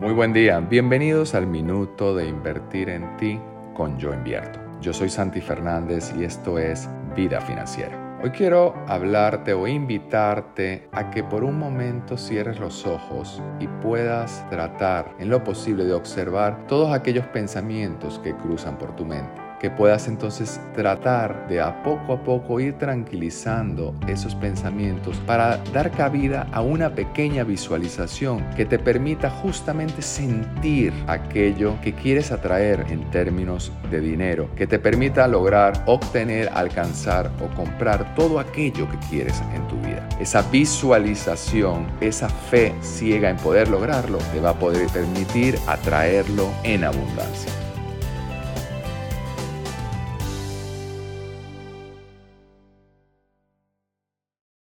Muy buen día, bienvenidos al minuto de invertir en ti con Yo Invierto. Yo soy Santi Fernández y esto es Vida Financiera. Hoy quiero hablarte o invitarte a que por un momento cierres los ojos y puedas tratar en lo posible de observar todos aquellos pensamientos que cruzan por tu mente que puedas entonces tratar de a poco a poco ir tranquilizando esos pensamientos para dar cabida a una pequeña visualización que te permita justamente sentir aquello que quieres atraer en términos de dinero, que te permita lograr, obtener, alcanzar o comprar todo aquello que quieres en tu vida. Esa visualización, esa fe ciega en poder lograrlo, te va a poder permitir atraerlo en abundancia.